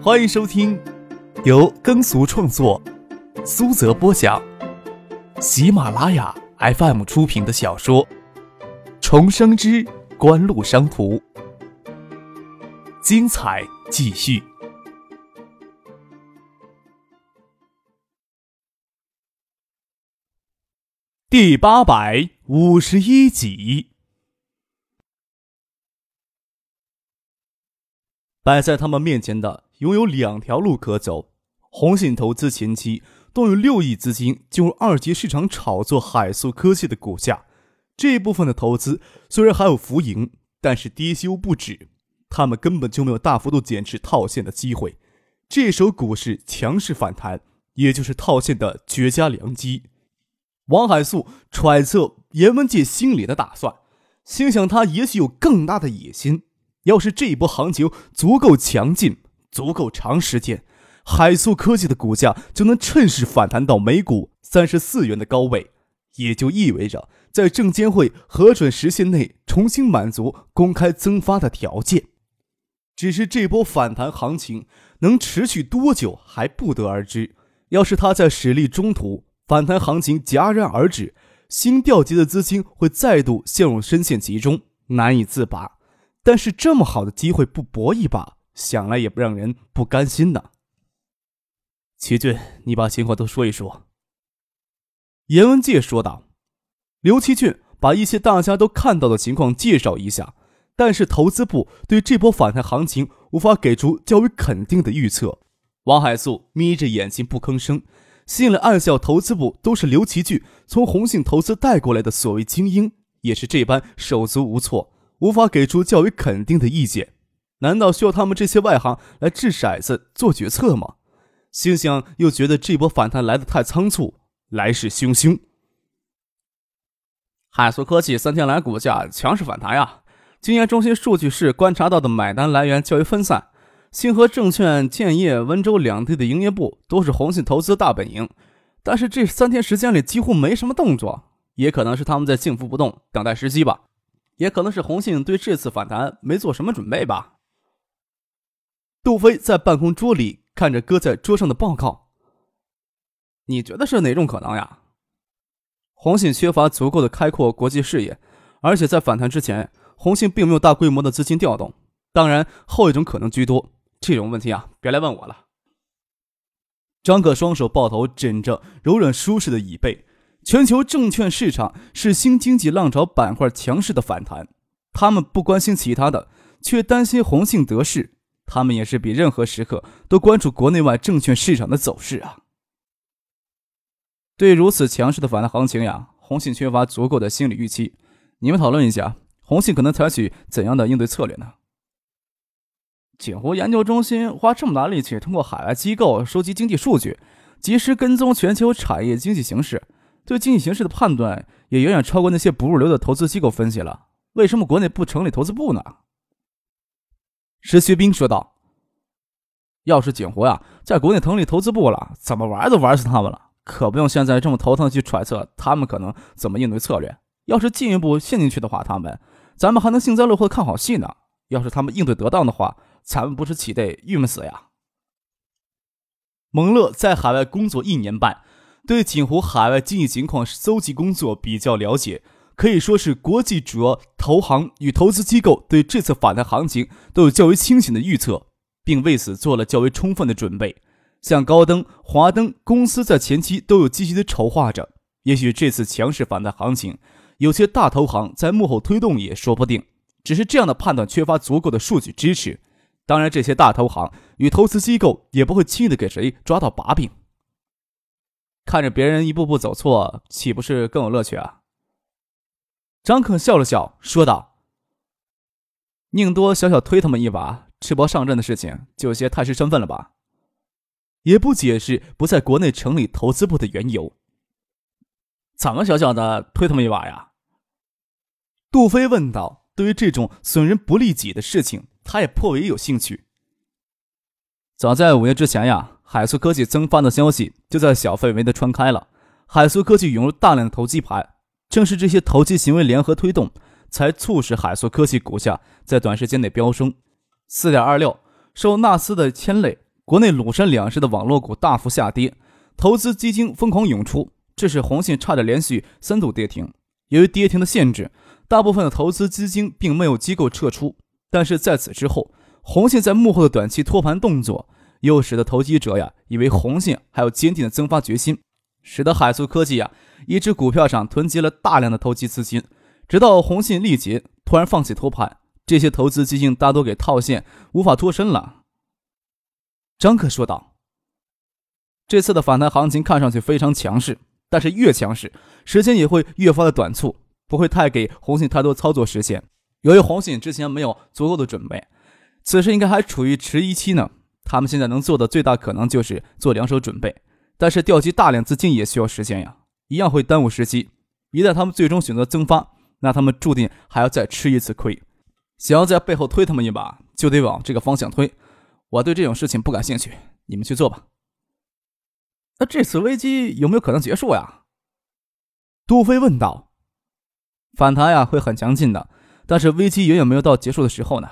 欢迎收听由耕俗创作、苏泽播讲、喜马拉雅 FM 出品的小说《重生之官路商途》，精彩继续，第八百五十一集。摆在他们面前的，拥有两条路可走。红信投资前期动用六亿资金进入二级市场炒作海素科技的股价，这部分的投资虽然还有浮盈，但是跌休不止。他们根本就没有大幅度减持套现的机会。这手股市强势反弹，也就是套现的绝佳良机。王海素揣测严文界心里的打算，心想他也许有更大的野心。要是这一波行情足够强劲、足够长时间，海素科技的股价就能趁势反弹到每股三十四元的高位，也就意味着在证监会核准时限内重新满足公开增发的条件。只是这波反弹行情能持续多久还不得而知。要是它在驶离中途反弹行情戛然而止，新调集的资金会再度陷入深陷其中，难以自拔。但是这么好的机会不搏一把，想来也不让人不甘心呐。齐俊，你把情况都说一说。”严文介说道。刘奇俊把一些大家都看到的情况介绍一下，但是投资部对这波反弹行情无法给出较为肯定的预测。王海素眯着眼睛不吭声，心里暗笑：投资部都是刘奇俊从红信投资带过来的所谓精英，也是这般手足无措。无法给出较为肯定的意见，难道需要他们这些外行来掷骰子做决策吗？心想又觉得这波反弹来得太仓促，来势汹汹。海素科技三天来股价强势反弹呀！经验中心数据是观察到的买单来源较为分散，星河证券、建业、温州两地的营业部都是红信投资大本营，但是这三天时间里几乎没什么动作，也可能是他们在静伏不动，等待时机吧。也可能是红信对这次反弹没做什么准备吧。杜飞在办公桌里看着搁在桌上的报告，你觉得是哪种可能呀？红信缺乏足够的开阔国际视野，而且在反弹之前，红信并没有大规模的资金调动。当然，后一种可能居多。这种问题啊，别来问我了。张可双手抱头，枕着柔软舒适的椅背。全球证券市场是新经济浪潮板块强势的反弹，他们不关心其他的，却担心红信得势。他们也是比任何时刻都关注国内外证券市场的走势啊。对如此强势的反弹行情呀，红信缺乏足够的心理预期。你们讨论一下，红信可能采取怎样的应对策略呢？锦湖研究中心花这么大力气，通过海外机构收集经济数据，及时跟踪全球产业经济形势。对经济形势的判断也远远超过那些不入流的投资机构分析了。为什么国内不成立投资部呢？石学兵说道：“要是景湖呀，在国内成立投资部了，怎么玩都玩死他们了。可不用现在这么头疼去揣测他们可能怎么应对策略。要是进一步陷进去的话，他们咱们还能幸灾乐祸看好戏呢。要是他们应对得当的话，咱们不是岂得郁闷死呀？”蒙乐在海外工作一年半。对锦湖海外经济情况搜集工作比较了解，可以说是国际主要投行与投资机构对这次反弹行情都有较为清醒的预测，并为此做了较为充分的准备。像高登、华登公司在前期都有积极的筹划着。也许这次强势反弹行情，有些大投行在幕后推动也说不定。只是这样的判断缺乏足够的数据支持。当然，这些大投行与投资机构也不会轻易的给谁抓到把柄。看着别人一步步走错，岂不是更有乐趣啊？张可笑了笑，说道：“宁多小小推他们一把，赤膊上阵的事情就有些太失身份了吧？也不解释不在国内成立投资部的缘由。怎么小小的推他们一把呀？”杜飞问道。对于这种损人不利己的事情，他也颇为有兴趣。早在五月之前呀。海苏科技增发的消息就在小范围的传开了，海苏科技涌入大量的投机盘，正是这些投机行为联合推动，才促使海苏科技股价在短时间内飙升。四点二六，受纳斯的牵累，国内鲁山两市的网络股大幅下跌，投资基金疯狂涌出，致使红信差点连续三度跌停。由于跌停的限制，大部分的投资基金并没有机构撤出。但是在此之后，红信在幕后的短期托盘动作，又使得投机者呀以为红信还有坚定的增发决心，使得海素科技啊一只股票上囤积了大量的投机资金，直到红信力竭，突然放弃托盘。这些投资基金大多给套现，无法脱身了。张克说道：“这次的反弹行情看上去非常强势，但是越强势，时间也会越发的短促，不会太给红信太多操作时间。由于红信之前没有足够的准备，此时应该还处于迟疑期呢。他们现在能做的最大可能就是做两手准备，但是调集大量资金也需要时间呀，一样会耽误时机。一旦他们最终选择增发，那他们注定还要再吃一次亏。”想要在背后推他们一把，就得往这个方向推。我对这种事情不感兴趣，你们去做吧。那这次危机有没有可能结束呀？杜飞问道。反弹呀，会很强劲的，但是危机远远没有到结束的时候呢。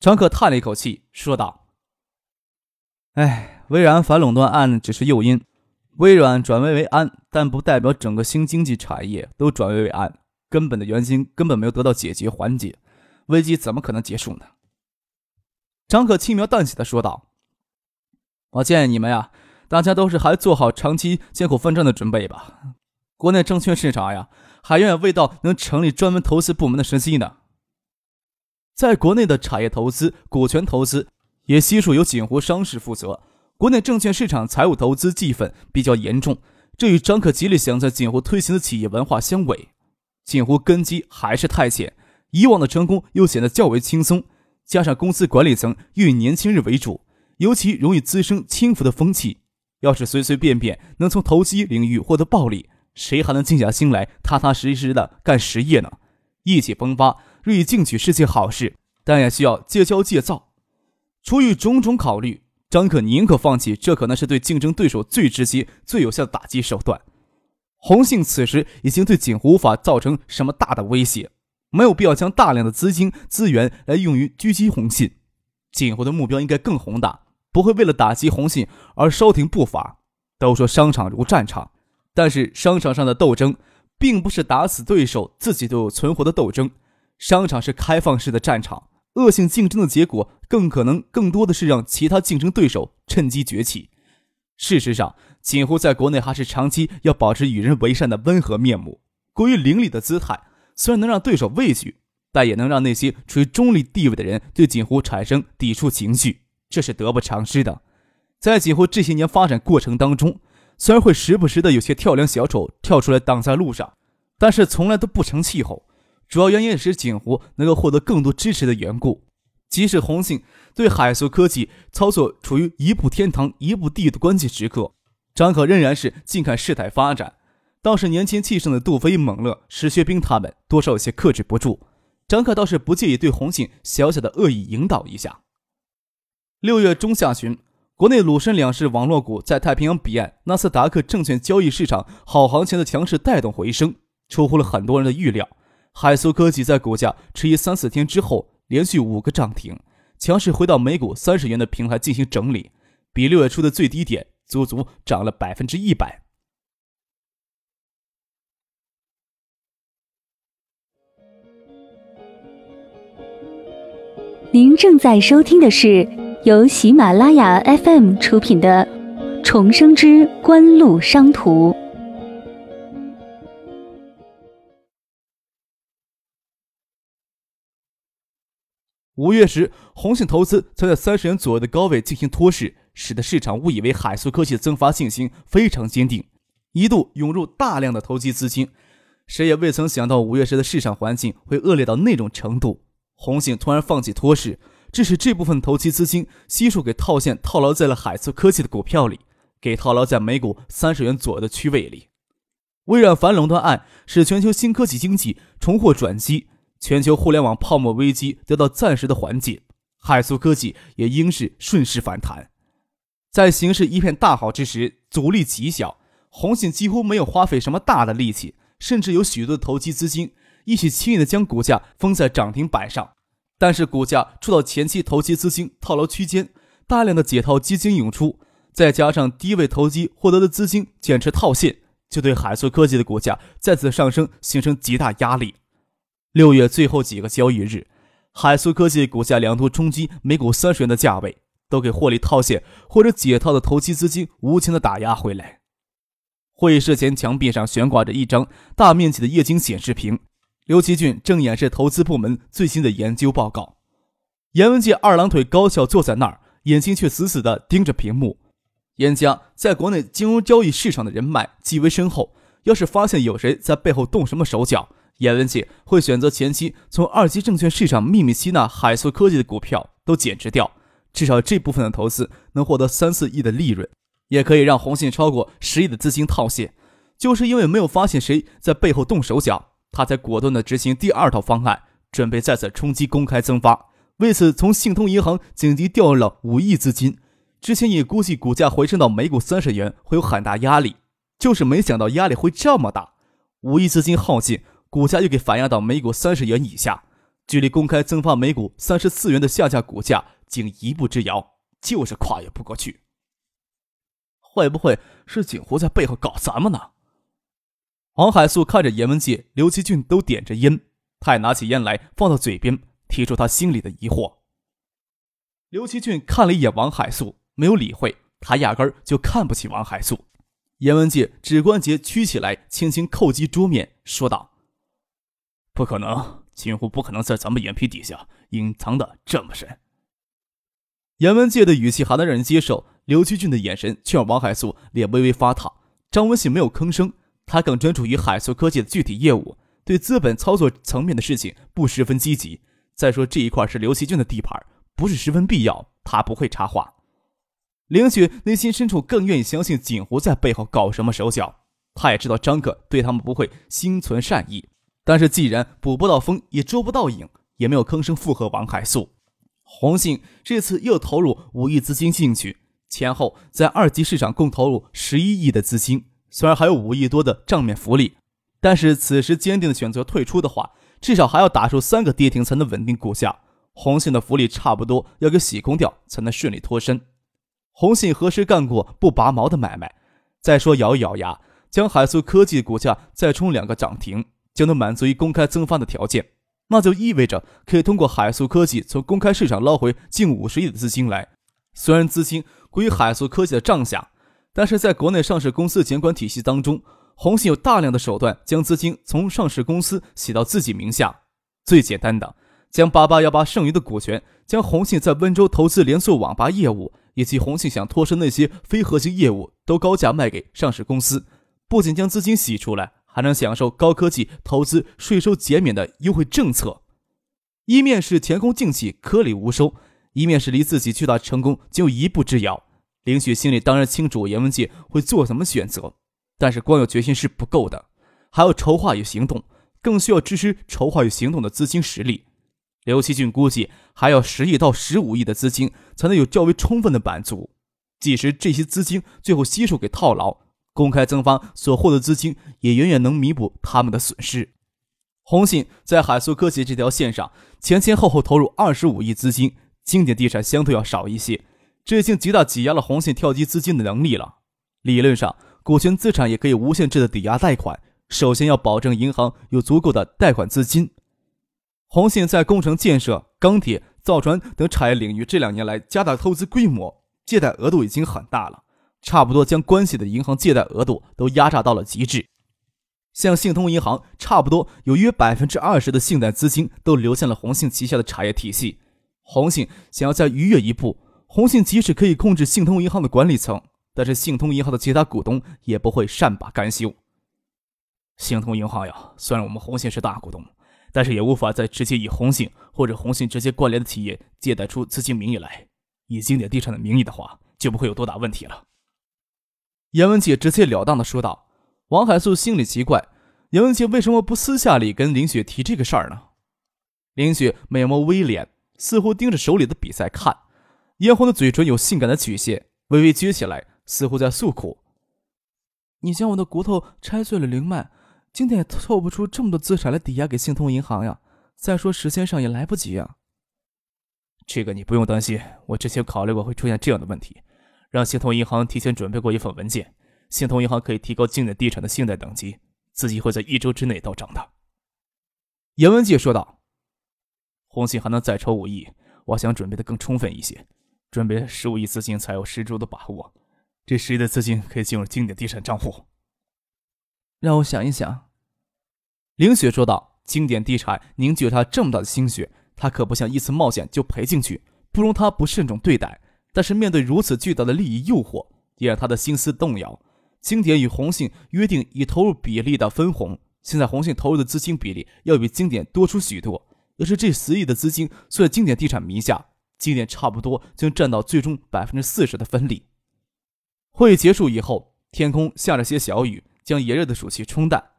张克叹了一口气，说道：“哎，微软反垄断案只是诱因，微软转危为安，但不代表整个新经济产业都转危为安。”根本的原因根本没有得到解决缓解，危机怎么可能结束呢？张可轻描淡写的说道：“我建议你们呀，大家都是还做好长期艰苦奋战的准备吧。国内证券市场呀，还远远未到能成立专门投资部门的时机呢。在国内的产业投资、股权投资也悉数由锦湖商事负责，国内证券市场财务投资记分比较严重，这与张可极力想在锦湖推行的企业文化相违。”锦湖根基还是太浅，以往的成功又显得较为轻松，加上公司管理层又以年轻人为主，尤其容易滋生轻浮的风气。要是随随便便能从投机领域获得暴利，谁还能静下心来踏踏实实的干实业呢？意气风发，锐意进取是件好事，但也需要戒骄戒躁。出于种种考虑，张可宁可放弃这可能是对竞争对手最直接、最有效的打击手段。红信此时已经对锦湖无法造成什么大的威胁，没有必要将大量的资金资源来用于狙击红信。锦湖的目标应该更宏大，不会为了打击红信而稍停步伐。都说商场如战场，但是商场上的斗争并不是打死对手自己都有存活的斗争，商场是开放式的战场，恶性竞争的结果更可能更多的是让其他竞争对手趁机崛起。事实上。锦湖在国内还是长期要保持与人为善的温和面目，过于凌厉的姿态虽然能让对手畏惧，但也能让那些处于中立地位的人对锦湖产生抵触情绪，这是得不偿失的。在锦湖这些年发展过程当中，虽然会时不时的有些跳梁小丑跳出来挡在路上，但是从来都不成气候。主要原因是锦湖能够获得更多支持的缘故。即使红信对海素科技操作处于一步天堂一步地狱的关键时刻。张可仍然是静看事态发展，倒是年轻气盛的杜飞、猛乐、石学兵他们多少有些克制不住。张可倒是不介意对红杏小小的恶意引导一下。六月中下旬，国内鲁深两市网络股在太平洋彼岸纳斯达克证券交易市场好行情的强势带动回升，出乎了很多人的预料。海苏科技在股价迟疑三四天之后，连续五个涨停，强势回到每股三十元的平台进行整理，比六月初的最低点。足足涨了百分之一百。您正在收听的是由喜马拉雅 FM 出品的《重生之官路商途》。五月时，红信投资曾在三十元左右的高位进行托市。使得市场误以为海素科技的增发信心非常坚定，一度涌入大量的投机资金。谁也未曾想到五月时的市场环境会恶劣到那种程度。红信突然放弃托市，致使这部分投机资金悉数给套现套牢在了海素科技的股票里，给套牢在每股三十元左右的区位里。微软反垄断案使全球新科技经济重获转机，全球互联网泡沫危机得到暂时的缓解，海素科技也应是顺势反弹。在形势一片大好之时，阻力极小，红信几乎没有花费什么大的力气，甚至有许多的投机资金一起轻易的将股价封在涨停板上。但是股价触到前期投机资金套牢区间，大量的解套基金涌出，再加上低位投机获得的资金减持套现，就对海素科技的股价再次上升形成极大压力。六月最后几个交易日，海苏科技股价两度冲击每股三十元的价位，都给获利套现或者解套的投机资金无情的打压回来。会议室前墙壁上悬挂着一张大面积的液晶显示屏，刘奇俊正演示投资部门最新的研究报告。严文杰二郎腿高翘坐在那儿，眼睛却死死地盯着屏幕。严家在国内金融交易市场的人脉极为深厚，要是发现有谁在背后动什么手脚，严文杰会选择前期从二级证券市场秘密吸纳海素科技的股票都减持掉，至少这部分的投资能获得三四亿的利润。也可以让红信超过十亿的资金套现，就是因为没有发现谁在背后动手脚，他才果断的执行第二套方案，准备再次冲击公开增发。为此，从信通银行紧急调用了五亿资金。之前也估计股价回升到每股三十元会有很大压力，就是没想到压力会这么大。五亿资金耗尽，股价又给反压到每股三十元以下，距离公开增发每股三十四元的下架股价仅一步之遥，就是跨越不过去。会不会是景湖在背后搞咱们呢？王海素看着严文杰、刘奇俊都点着烟，他也拿起烟来放到嘴边，提出他心里的疑惑。刘奇俊看了一眼王海素，没有理会，他压根儿就看不起王海素。严文杰指关节曲起来，轻轻叩击桌面，说道：“不可能，锦湖不可能在咱们眼皮底下隐藏的这么深。”严文杰的语气还能让人接受。刘奇俊的眼神却让王海素脸微微发烫。张文信没有吭声，他更专注于海素科技的具体业务，对资本操作层面的事情不十分积极。再说这一块是刘奇俊的地盘，不是十分必要，他不会插话。凌雪内心深处更愿意相信锦湖在背后搞什么手脚。他也知道张可对他们不会心存善意，但是既然捕不到风也捉不到影，也没有吭声附和王海素。红信这次又投入五亿资金进去。前后在二级市场共投入十一亿的资金，虽然还有五亿多的账面福利，但是此时坚定的选择退出的话，至少还要打出三个跌停才能稳定股价。红信的福利差不多要给洗空掉，才能顺利脱身。红信何时干过不拔毛的买卖？再说咬一咬牙，将海素科技股价再冲两个涨停，就能满足于公开增发的条件，那就意味着可以通过海素科技从公开市场捞回近五十亿的资金来。虽然资金。归海素科技的账下，但是在国内上市公司监管体系当中，红信有大量的手段将资金从上市公司洗到自己名下。最简单的，将八八幺八剩余的股权，将红信在温州投资连锁网吧业务，以及红信想脱身那些非核心业务，都高价卖给上市公司。不仅将资金洗出来，还能享受高科技投资税收减免的优惠政策。一面是前功尽弃，颗粒无收；一面是离自己巨大成功仅有一步之遥。林雪心里当然清楚严文杰会做什么选择，但是光有决心是不够的，还要筹划与行动，更需要支持筹划与行动的资金实力。刘奇俊估计还要十亿到十五亿的资金才能有较为充分的满足。即使这些资金最后悉数给套牢，公开增发所获的资金也远远能弥补他们的损失。红信在海苏科技这条线上前前后后投入二十五亿资金，经典地产相对要少一些。这已经极大挤压了红信跳机资金的能力了。理论上，股权资产也可以无限制的抵押贷款，首先要保证银行有足够的贷款资金。红信在工程建设、钢铁、造船等产业领域这两年来加大投资规模，借贷额度已经很大了，差不多将关系的银行借贷额度都压榨到了极致。像信通银行，差不多有约百分之二十的信贷资金都流向了红信旗下的产业体系。红信想要再逾越一步。红信即使可以控制信通银行的管理层，但是信通银行的其他股东也不会善罢甘休。信通银行呀，虽然我们红信是大股东，但是也无法再直接以红信或者红信直接关联的企业借贷出资金名义来。以经典地产的名义的话，就不会有多大问题了。严文杰直截了当的说道。王海素心里奇怪，严文杰为什么不私下里跟林雪提这个事儿呢？林雪美眸微敛，似乎盯着手里的笔在看。嫣红的嘴唇有性感的曲线，微微撅起来，似乎在诉苦。你将我的骨头拆碎了，灵脉，今天也凑不出这么多资产来抵押给信通银行呀。再说时间上也来不及呀。这个你不用担心，我之前考虑过会出现这样的问题，让信通银行提前准备过一份文件，信通银行可以提高经典地产的信贷等级，资金会在一周之内到账的。严文杰说道：“红信还能再筹五亿，我想准备的更充分一些，准备十五亿资金才有十足的把握。这十亿的资金可以进入经典地产账户。”让我想一想。林雪说道：“经典地产凝聚了他这么大的心血，他可不想一次冒险就赔进去，不容他不慎重对待。但是面对如此巨大的利益诱惑，也让他的心思动摇。经典与红信约定以投入比例的分红。”现在红信投入的资金比例要比经典多出许多，要是这十亿的资金算经典地产名下，经典差不多将占到最终百分之四十的分利。会议结束以后，天空下着些小雨，将炎热的暑气冲淡。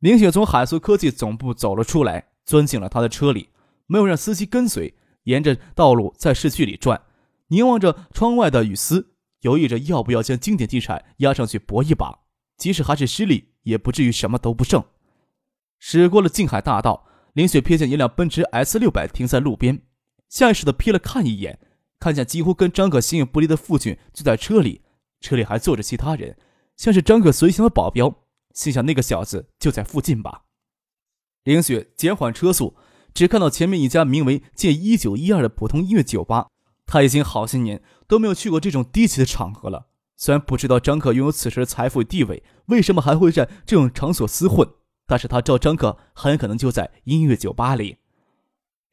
林雪从海苏科技总部走了出来，钻进了他的车里，没有让司机跟随，沿着道路在市区里转，凝望着窗外的雨丝，犹豫着要不要将经典地产押上去搏一把，即使还是失利。也不至于什么都不剩。驶过了静海大道，林雪瞥见一辆奔驰 S 六百停在路边，下意识的瞥了看一眼，看见几乎跟张可形影不离的父亲坐在车里，车里还坐着其他人，像是张可随行的保镖。心想那个小子就在附近吧。林雪减缓车速，只看到前面一家名为“借一九一二”的普通音乐酒吧。他已经好些年都没有去过这种低级的场合了。虽然不知道张可拥有此时的财富地位，为什么还会在这种场所厮混，但是他知道张可很可能就在音乐酒吧里。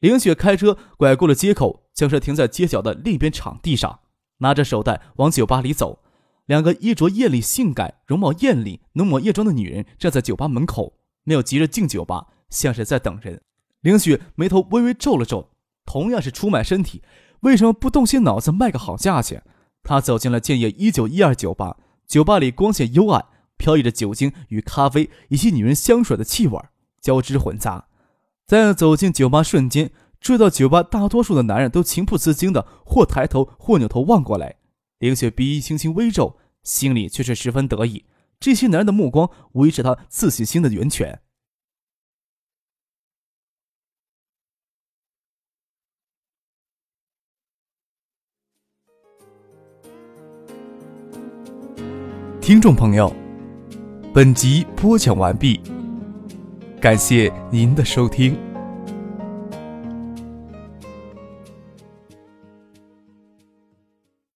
凌雪开车拐过了街口，将车停在街角的另一边场地上，拿着手袋往酒吧里走。两个衣着艳丽、性感、容貌艳丽、浓抹艳妆的女人站在酒吧门口，没有急着进酒吧，像是在等人。凌雪眉头微微皱了皱，同样是出卖身体，为什么不动些脑子卖个好价钱？他走进了建业一九一二酒吧，酒吧里光线幽暗，飘逸着酒精与咖啡以及女人香水的气味交织混杂。在走进酒吧瞬间，注意到酒吧大多数的男人都情不自禁的或抬头或扭头望过来。凌雪鼻翼轻轻微皱，心里却是十分得意。这些男人的目光无疑是他自信心的源泉。听众朋友，本集播讲完毕，感谢您的收听。